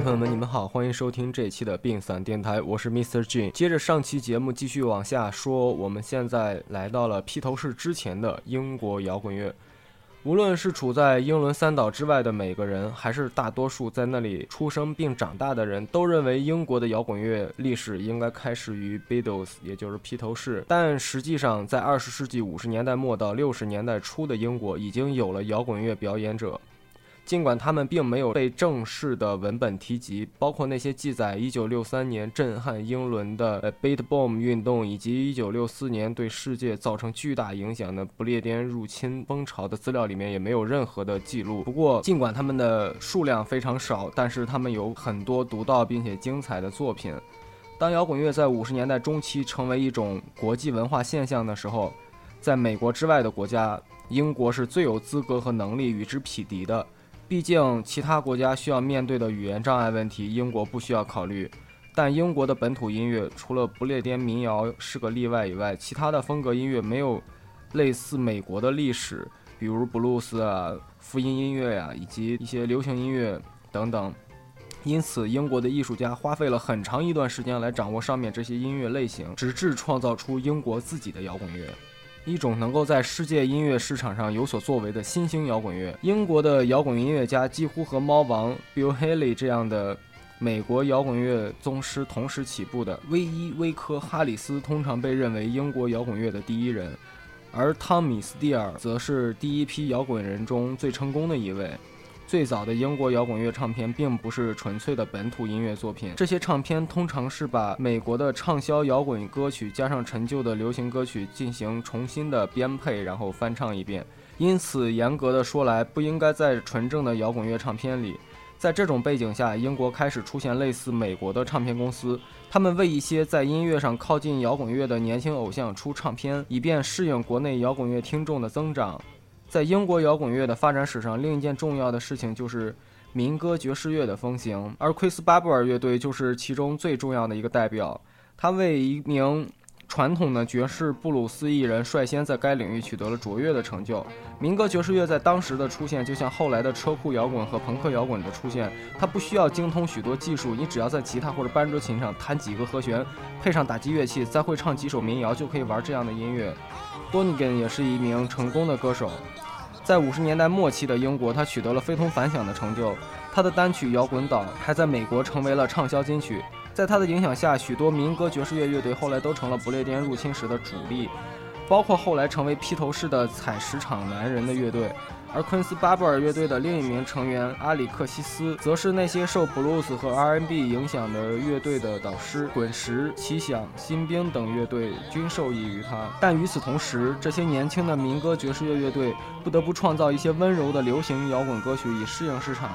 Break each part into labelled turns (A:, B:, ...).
A: 朋友们，你们好，欢迎收听这一期的病散电台，我是 Mr. Jin。接着上期节目继续往下说，我们现在来到了披头士之前的英国摇滚乐。无论是处在英伦三岛之外的每个人，还是大多数在那里出生并长大的人，都认为英国的摇滚乐历史应该开始于 Beatles，也就是披头士。但实际上，在二十世纪五十年代末到六十年代初的英国，已经有了摇滚乐表演者。尽管他们并没有被正式的文本提及，包括那些记载1963年震撼英伦的 Beat Boom 运动，以及1964年对世界造成巨大影响的不列颠入侵风潮的资料里面也没有任何的记录。不过，尽管他们的数量非常少，但是他们有很多独到并且精彩的作品。当摇滚乐在五十年代中期成为一种国际文化现象的时候，在美国之外的国家，英国是最有资格和能力与之匹敌的。毕竟，其他国家需要面对的语言障碍问题，英国不需要考虑。但英国的本土音乐，除了不列颠民谣是个例外以外，其他的风格音乐没有类似美国的历史，比如布鲁斯啊、福音音乐呀，以及一些流行音乐等等。因此，英国的艺术家花费了很长一段时间来掌握上面这些音乐类型，直至创造出英国自己的摇滚乐。一种能够在世界音乐市场上有所作为的新兴摇滚乐。英国的摇滚音乐家几乎和猫王 Bill Haley 这样的美国摇滚乐宗师同时起步的。威伊·威科·哈里斯通常被认为英国摇滚乐的第一人，而汤米·斯蒂尔则是第一批摇滚人中最成功的一位。最早的英国摇滚乐唱片并不是纯粹的本土音乐作品，这些唱片通常是把美国的畅销摇滚歌曲加上陈旧的流行歌曲进行重新的编配，然后翻唱一遍。因此，严格的说来，不应该在纯正的摇滚乐唱片里。在这种背景下，英国开始出现类似美国的唱片公司，他们为一些在音乐上靠近摇滚乐的年轻偶像出唱片，以便适应国内摇滚乐听众的增长。在英国摇滚乐的发展史上，另一件重要的事情就是民歌爵士乐的风行，而奎斯巴布尔乐队就是其中最重要的一个代表。他为一名传统的爵士布鲁斯艺人，率先在该领域取得了卓越的成就。民歌爵士乐在当时的出现，就像后来的车库摇滚和朋克摇滚的出现，它不需要精通许多技术，你只要在吉他或者班卓琴上弹几个和弦，配上打击乐器，再会唱几首民谣，就可以玩这样的音乐。多尼根也是一名成功的歌手，在五十年代末期的英国，他取得了非同凡响的成就。他的单曲《摇滚岛》还在美国成为了畅销金曲。在他的影响下，许多民歌爵士乐乐队后来都成了不列颠入侵时的主力，包括后来成为披头士的采石场男人的乐队。而昆斯巴布尔乐队的另一名成员阿里克西斯，则是那些受布鲁斯和 R&B 影响的乐队的导师。滚石、奇想、新兵等乐队均受益于他。但与此同时，这些年轻的民歌爵士乐乐队不得不创造一些温柔的流行摇滚歌曲以适应市场。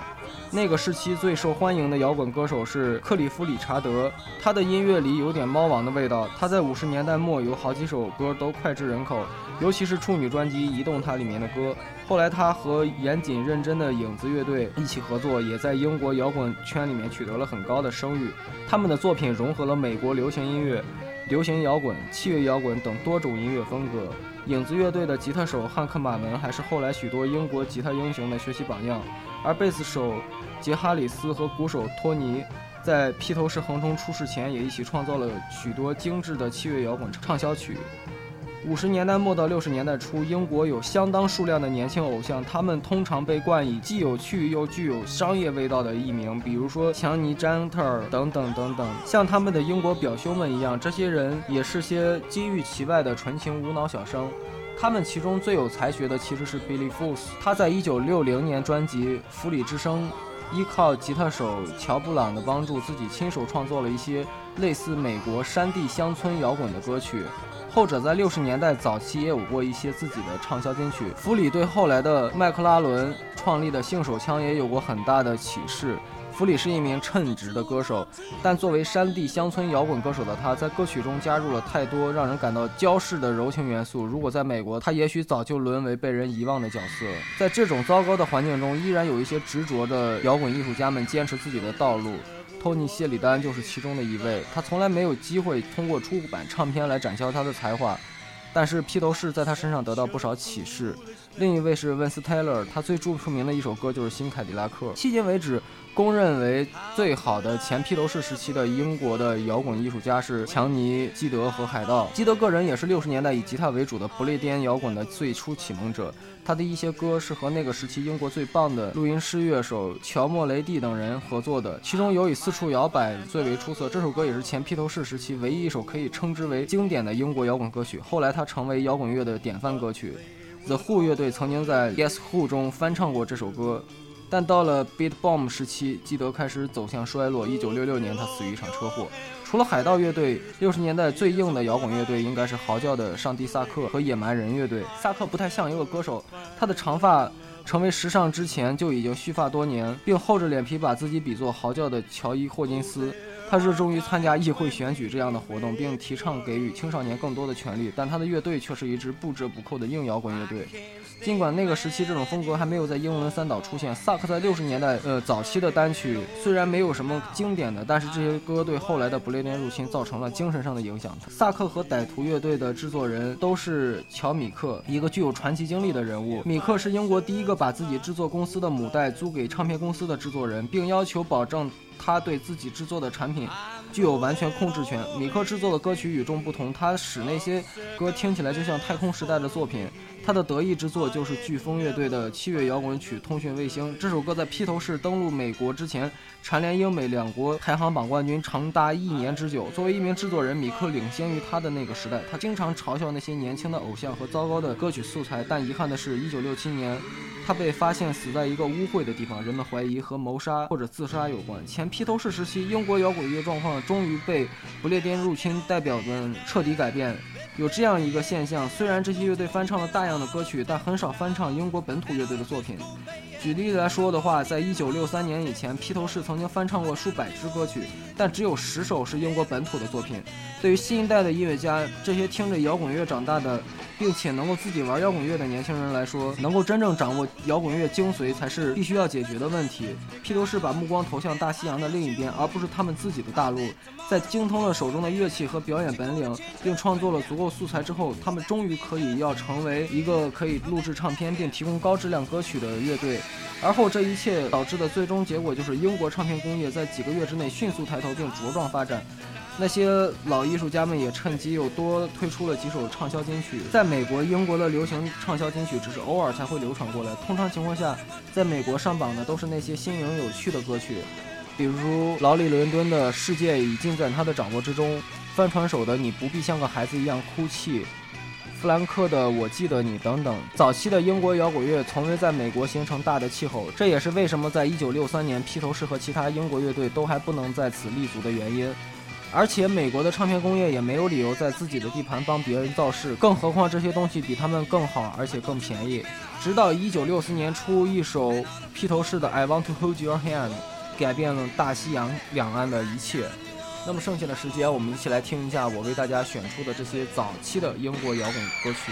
A: 那个时期最受欢迎的摇滚歌手是克里夫·理查德，他的音乐里有点猫王的味道。他在五十年代末有好几首歌都脍炙人口，尤其是处女专辑《移动它》里面的歌。后来，他和严谨认真的影子乐队一起合作，也在英国摇滚圈里面取得了很高的声誉。他们的作品融合了美国流行音乐、流行摇滚、器乐摇滚等多种音乐风格。影子乐队的吉他手汉克·马文还是后来许多英国吉他英雄的学习榜样，而贝斯手杰哈里斯和鼓手托尼在披头士横冲出世前也一起创造了许多精致的器乐摇滚畅销曲。五十年代末到六十年代初，英国有相当数量的年轻偶像，他们通常被冠以既有趣又具有商业味道的艺名，比如说强尼·詹特尔等等等等。像他们的英国表兄们一样，这些人也是些金玉其外的纯情无脑小生。他们其中最有才学的其实是 Billy f o o s 他在一九六零年专辑《弗里之声》，依靠吉他手乔布朗的帮助，自己亲手创作了一些类似美国山地乡村摇滚的歌曲。后者在六十年代早期也有过一些自己的畅销金曲。弗里对后来的麦克拉伦创立的性手枪也有过很大的启示。弗里是一名称职的歌手，但作为山地乡村摇滚歌手的他，在歌曲中加入了太多让人感到娇饰的柔情元素。如果在美国，他也许早就沦为被人遗忘的角色。在这种糟糕的环境中，依然有一些执着的摇滚艺术家们坚持自己的道路。托尼·谢里丹就是其中的一位。他从来没有机会通过出版唱片来展销他的才华，但是披头士在他身上得到不少启示。另一位是温斯泰勒，他最著名的一首歌就是《新凯迪拉克》。迄今为止，公认为最好的前披头士时期的英国的摇滚艺术家是强尼基德和海盗。基德个人也是六十年代以吉他为主的不列颠摇滚的最初启蒙者。他的一些歌是和那个时期英国最棒的录音师乐手乔莫雷蒂等人合作的，其中有以四处摇摆最为出色。这首歌也是前披头士时期唯一一首可以称之为经典的英国摇滚歌曲。后来它成为摇滚乐的典范歌曲。The Who 乐队曾经在 Guess Who 中翻唱过这首歌，但到了 Beat Bomb 时期，基德开始走向衰落。一九六六年，他死于一场车祸。除了海盗乐队六十年代最硬的摇滚乐队应该是嚎叫的上帝萨克和野蛮人乐队。萨克不太像一个歌手，他的长发成为时尚之前就已经蓄发多年，并厚着脸皮把自己比作嚎叫的乔伊霍金斯。他热衷于参加议会选举这样的活动，并提倡给予青少年更多的权利，但他的乐队却是一支不折不扣的硬摇滚乐队。尽管那个时期这种风格还没有在英伦三岛出现，萨克在六十年代呃早期的单曲虽然没有什么经典的，但是这些歌对后来的不列颠入侵造成了精神上的影响。萨克和歹徒乐队的制作人都是乔米克，一个具有传奇经历的人物。米克是英国第一个把自己制作公司的母带租给唱片公司的制作人，并要求保证。他对自己制作的产品具有完全控制权。米克制作的歌曲与众不同，他使那些歌听起来就像太空时代的作品。他的得意之作就是飓风乐队的七月摇滚曲《通讯卫星》。这首歌在披头士登陆美国之前，蝉联英美两国排行榜冠军长达一年之久。作为一名制作人，米克领先于他的那个时代。他经常嘲笑那些年轻的偶像和糟糕的歌曲素材。但遗憾的是，一九六七年，他被发现死在一个污秽的地方，人们怀疑和谋杀或者自杀有关。前披头士时期，英国摇滚乐状况终于被不列颠入侵代表们彻底改变。有这样一个现象：虽然这些乐队翻唱了大量这样的歌曲，但很少翻唱英国本土乐队的作品。举例来说的话，在一九六三年以前，披头士曾经翻唱过数百支歌曲，但只有十首是英国本土的作品。对于新一代的音乐家，这些听着摇滚乐长大的。并且能够自己玩摇滚乐的年轻人来说，能够真正掌握摇滚乐精髓才是必须要解决的问题。披头士把目光投向大西洋的另一边，而不是他们自己的大陆。在精通了手中的乐器和表演本领，并创作了足够素材之后，他们终于可以要成为一个可以录制唱片并提供高质量歌曲的乐队。而后这一切导致的最终结果就是英国唱片工业在几个月之内迅速抬头并茁壮发展。那些老艺术家们也趁机又多推出了几首畅销金曲。在美国、英国的流行畅销金曲只是偶尔才会流传过来，通常情况下，在美国上榜的都是那些新颖有趣的歌曲，比如劳力·伦敦的《世界已尽在他的掌握之中》，翻船手的《你不必像个孩子一样哭泣》，弗兰克的《我记得你》等等。早期的英国摇滚乐从未在美国形成大的气候，这也是为什么在1963年，披头士和其他英国乐队都还不能在此立足的原因。而且美国的唱片工业也没有理由在自己的地盘帮别人造势，更何况这些东西比他们更好，而且更便宜。直到一九六四年初，一首披头士的《I Want to Hold Your Hand》改变了大西洋两岸的一切。那么剩下的时间，我们一起来听一下我为大家选出的这些早期的英国摇滚歌曲。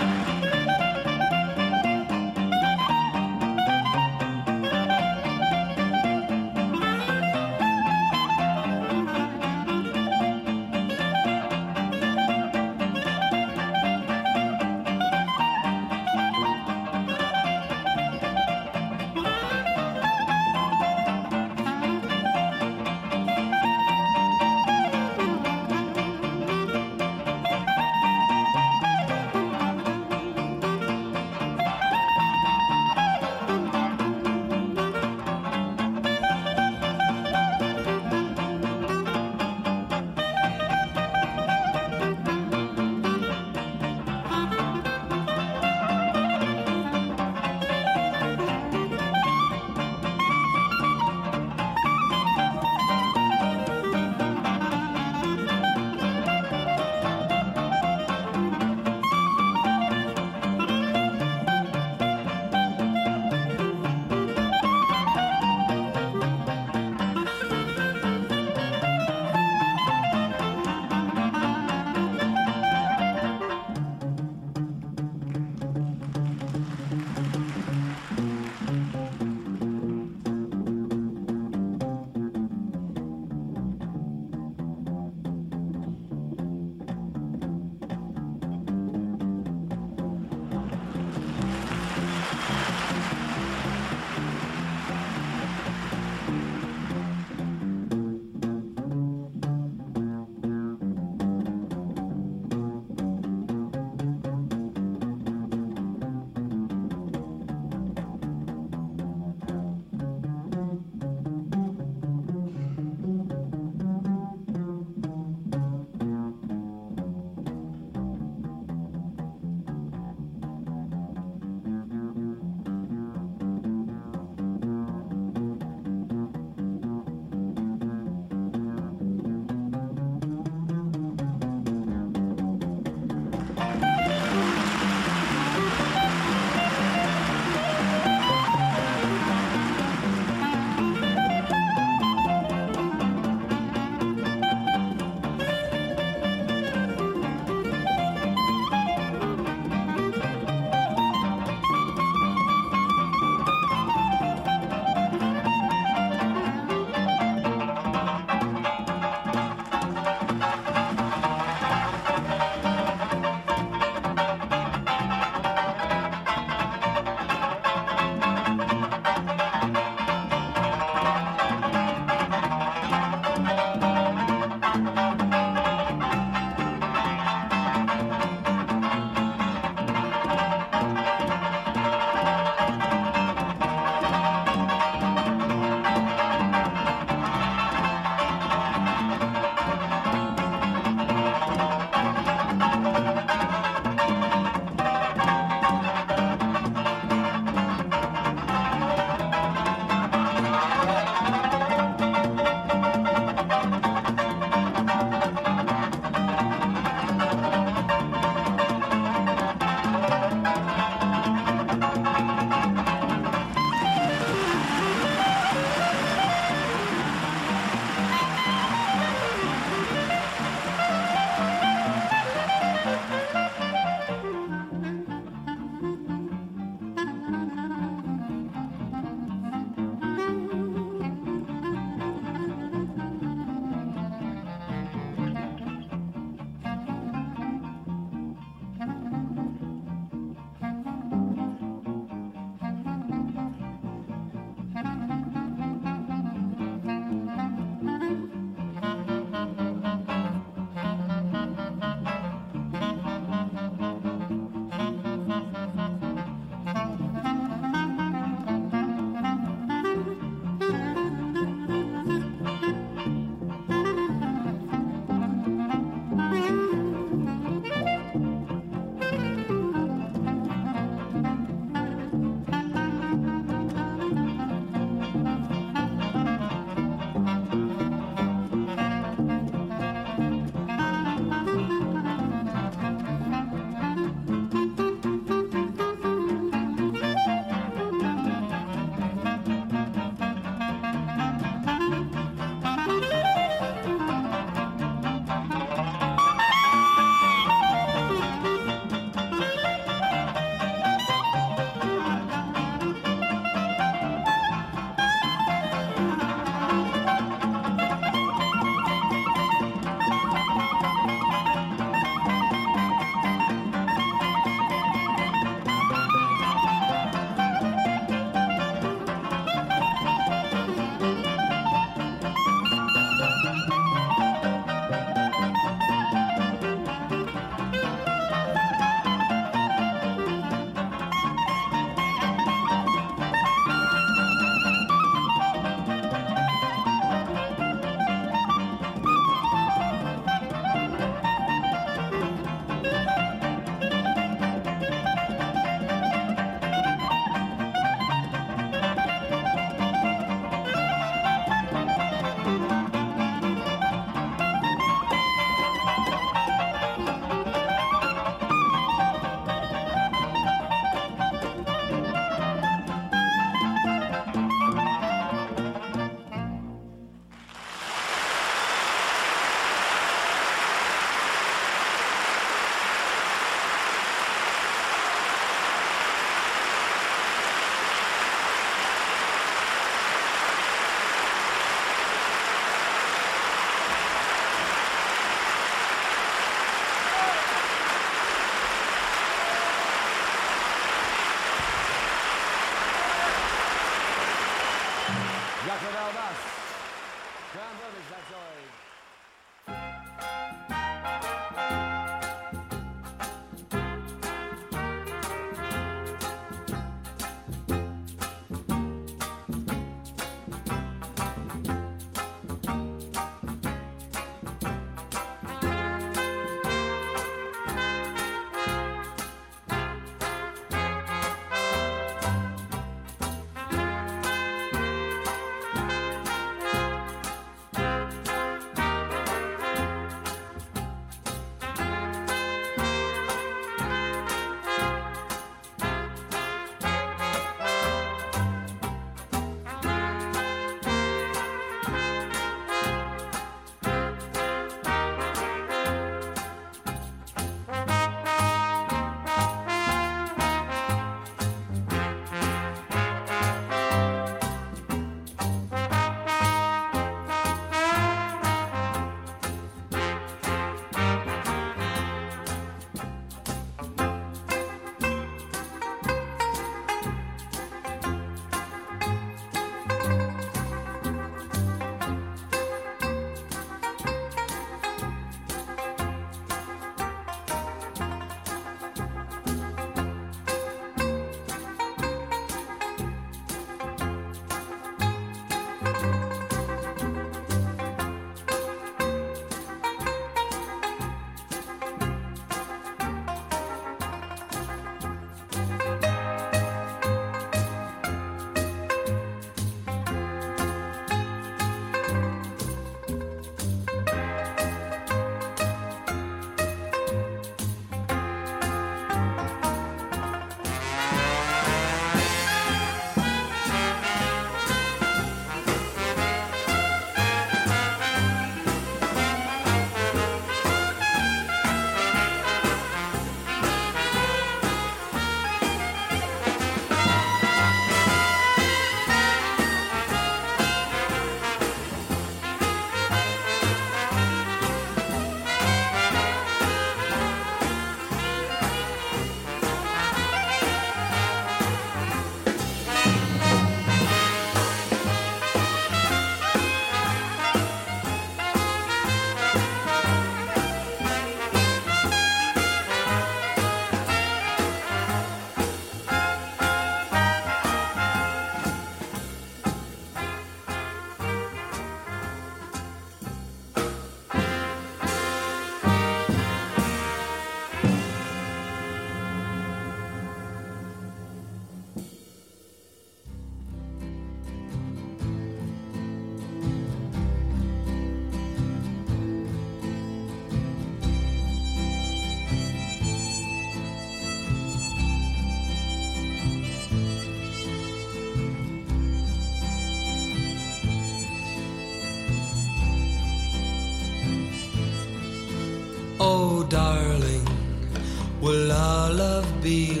B: Our love be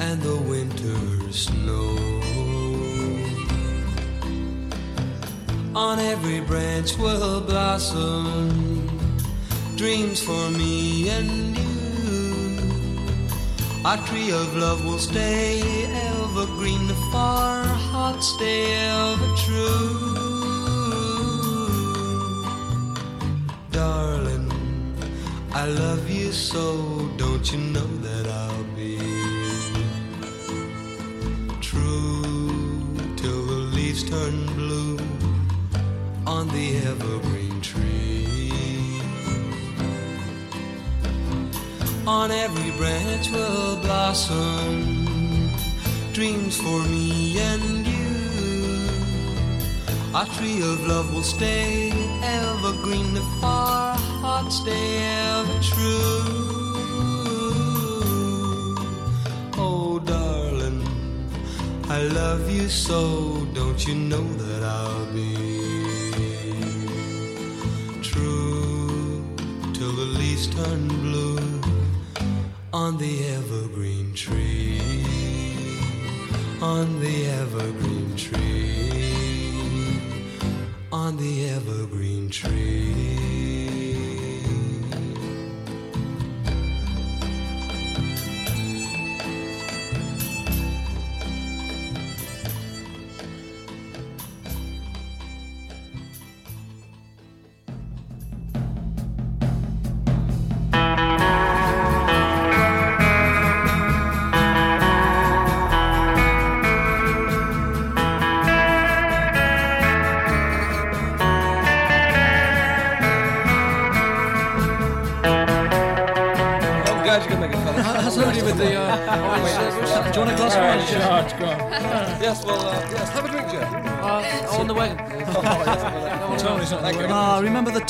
B: and the winter snow. On every branch will blossom dreams for me and you. Our tree of love will stay evergreen, the far heart stay ever true. Darling, I love you so, don't you know that turn blue on the evergreen tree. On every branch will blossom dreams for me and you. Our tree of love will stay evergreen if our hearts stay ever true. I love you so, don't you know that I'll be true till the leaves turn blue on the evergreen tree, on the evergreen tree, on the evergreen tree.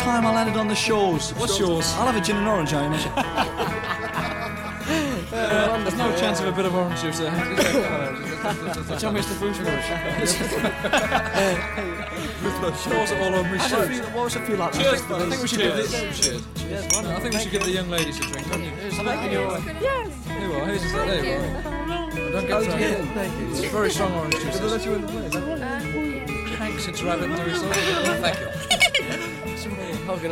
C: Time I landed on the shores?
D: What's yours?
C: I'll have a gin and orange, Hamish.
D: There's no chance of a bit of orange juice there.
C: Tell me it's the food
D: Yours are all over my shirt.
C: What was it feel like?
D: Cheers, I think we should give
E: Cheers.
D: the, Cheers. I think we should give the young ladies a drink, don't you? Here you are. Here's just that. There you are. Don't get that. It's very strong orange juice.
E: Did they let you in the place?
D: Thanks, it's rabbit doing so. Thank you. What's your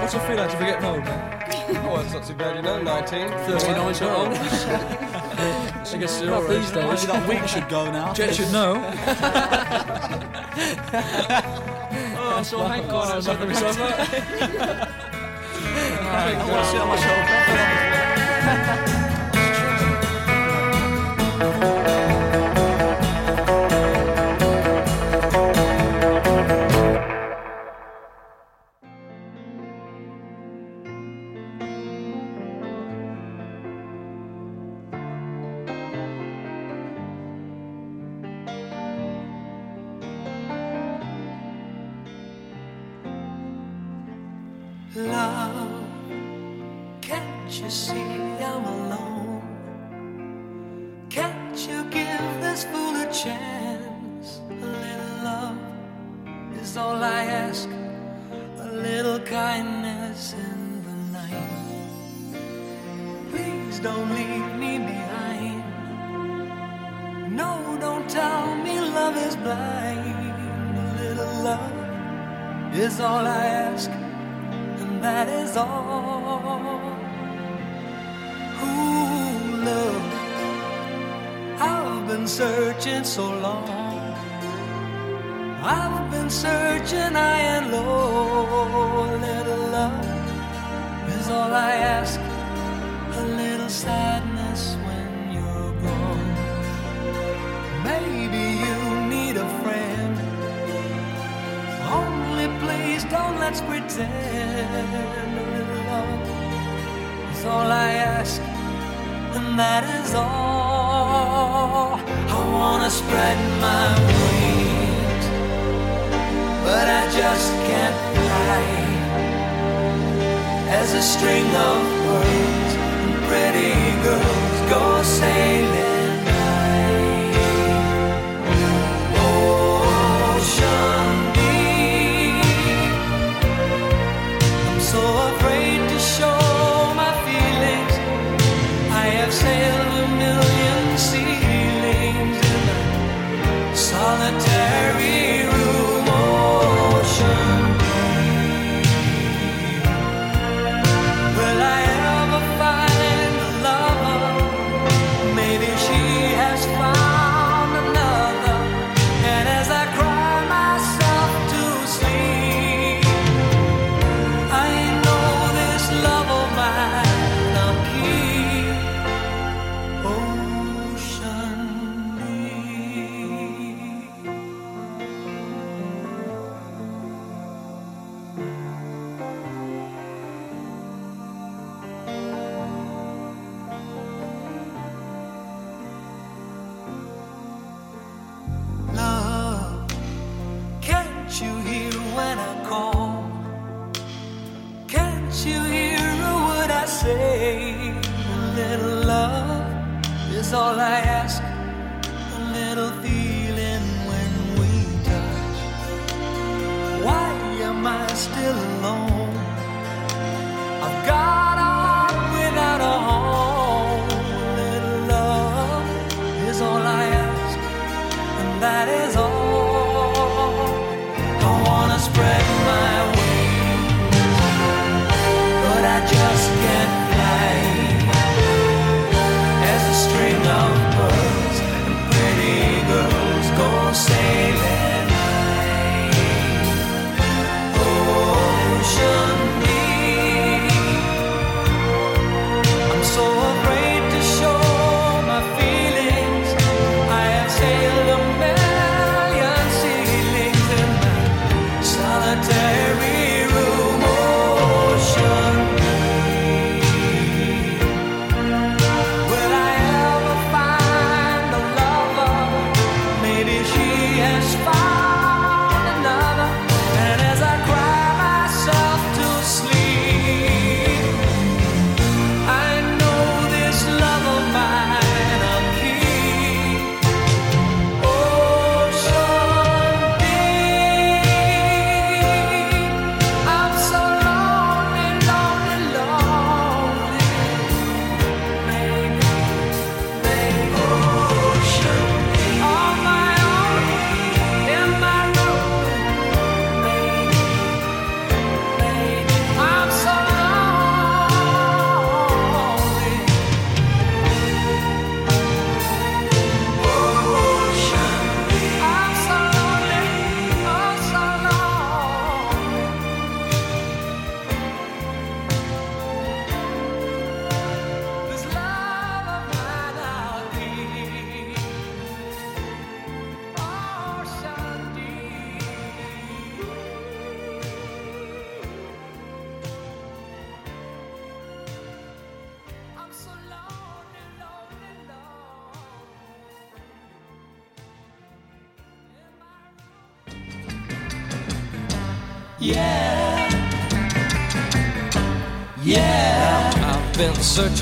D: What's your feeling if you get old.
E: Oh, that's not too bad, you know. 19,
C: 39, so on.
D: I guess you're all these
C: days. that week should go now.
D: Jet should know. oh, I saw Hank Corner was at the summer.
C: I want to
B: see how much is all I ask and that is all. Ooh, love, I've been searching so long. I've been searching high and low. A little love is all I ask. A little sadness let's pretend a little love is all I ask, and that is all. I wanna spread my wings, but I just can't fly. As a string of pearls and pretty girls go sailing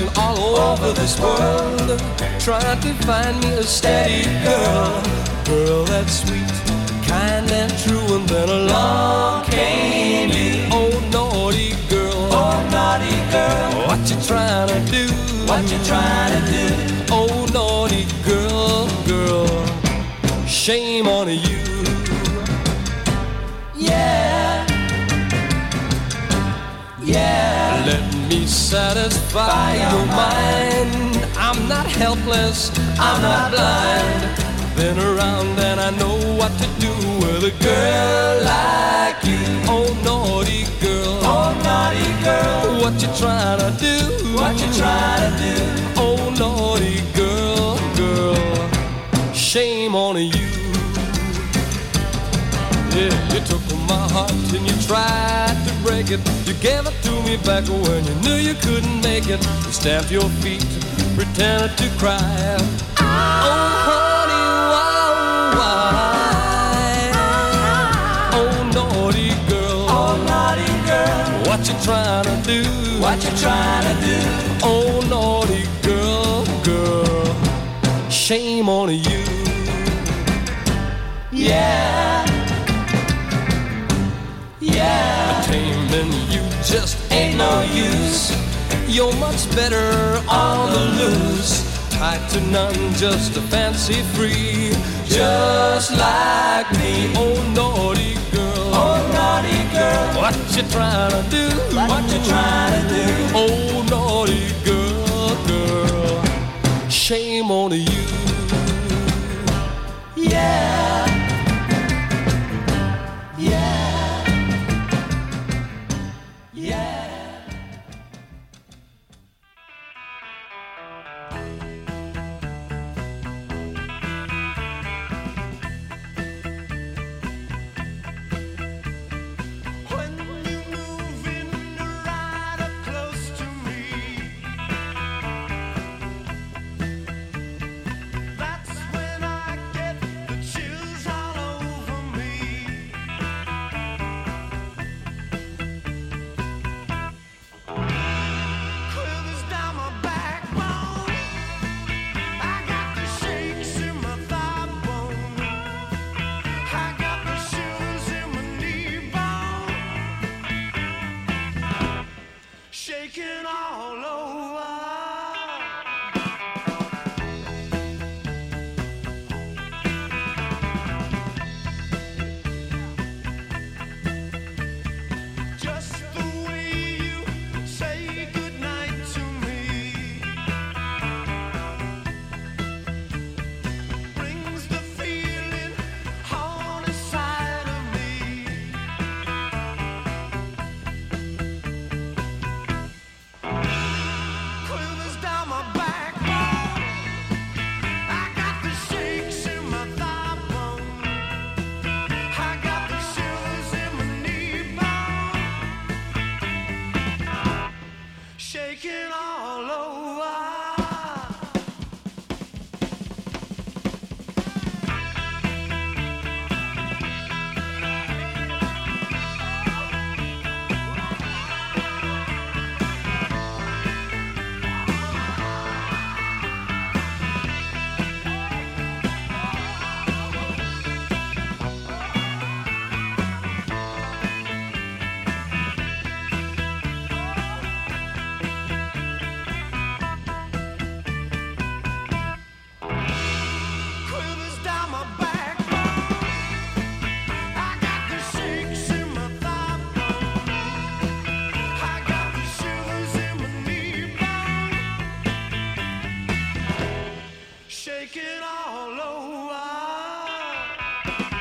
E: searching all over this world, trying to find me a steady girl. Girl that's sweet, kind and true, and then along came you. Oh, naughty girl. Oh, naughty girl. What you trying to do? What you trying to do? Satisfy your mind. I'm not helpless, I'm not blind. Been around and I know what to do with a girl like you. Oh, naughty girl. Oh, naughty girl. What you trying to do? What you trying to do? Oh, naughty girl, girl. Shame on you. Yeah, you took my heart and you tried break
B: it. You gave it to me back when you knew you couldn't make it. You stamped your feet, pretended to cry. Oh, honey, why, why? Oh, naughty girl.
F: Oh, naughty girl,
B: What you trying to do?
F: what you trying to do?
B: Oh, naughty girl, girl. Shame on you.
F: Yeah, yeah,
B: Taming you just ain't no use. You're much better on the loose. Tied to none, just a fancy free. Just like me, oh naughty girl.
F: oh, naughty girl,
B: What you trying to do?
F: what you trying to do?
B: Oh naughty girl, girl. Shame on you.
E: Bye.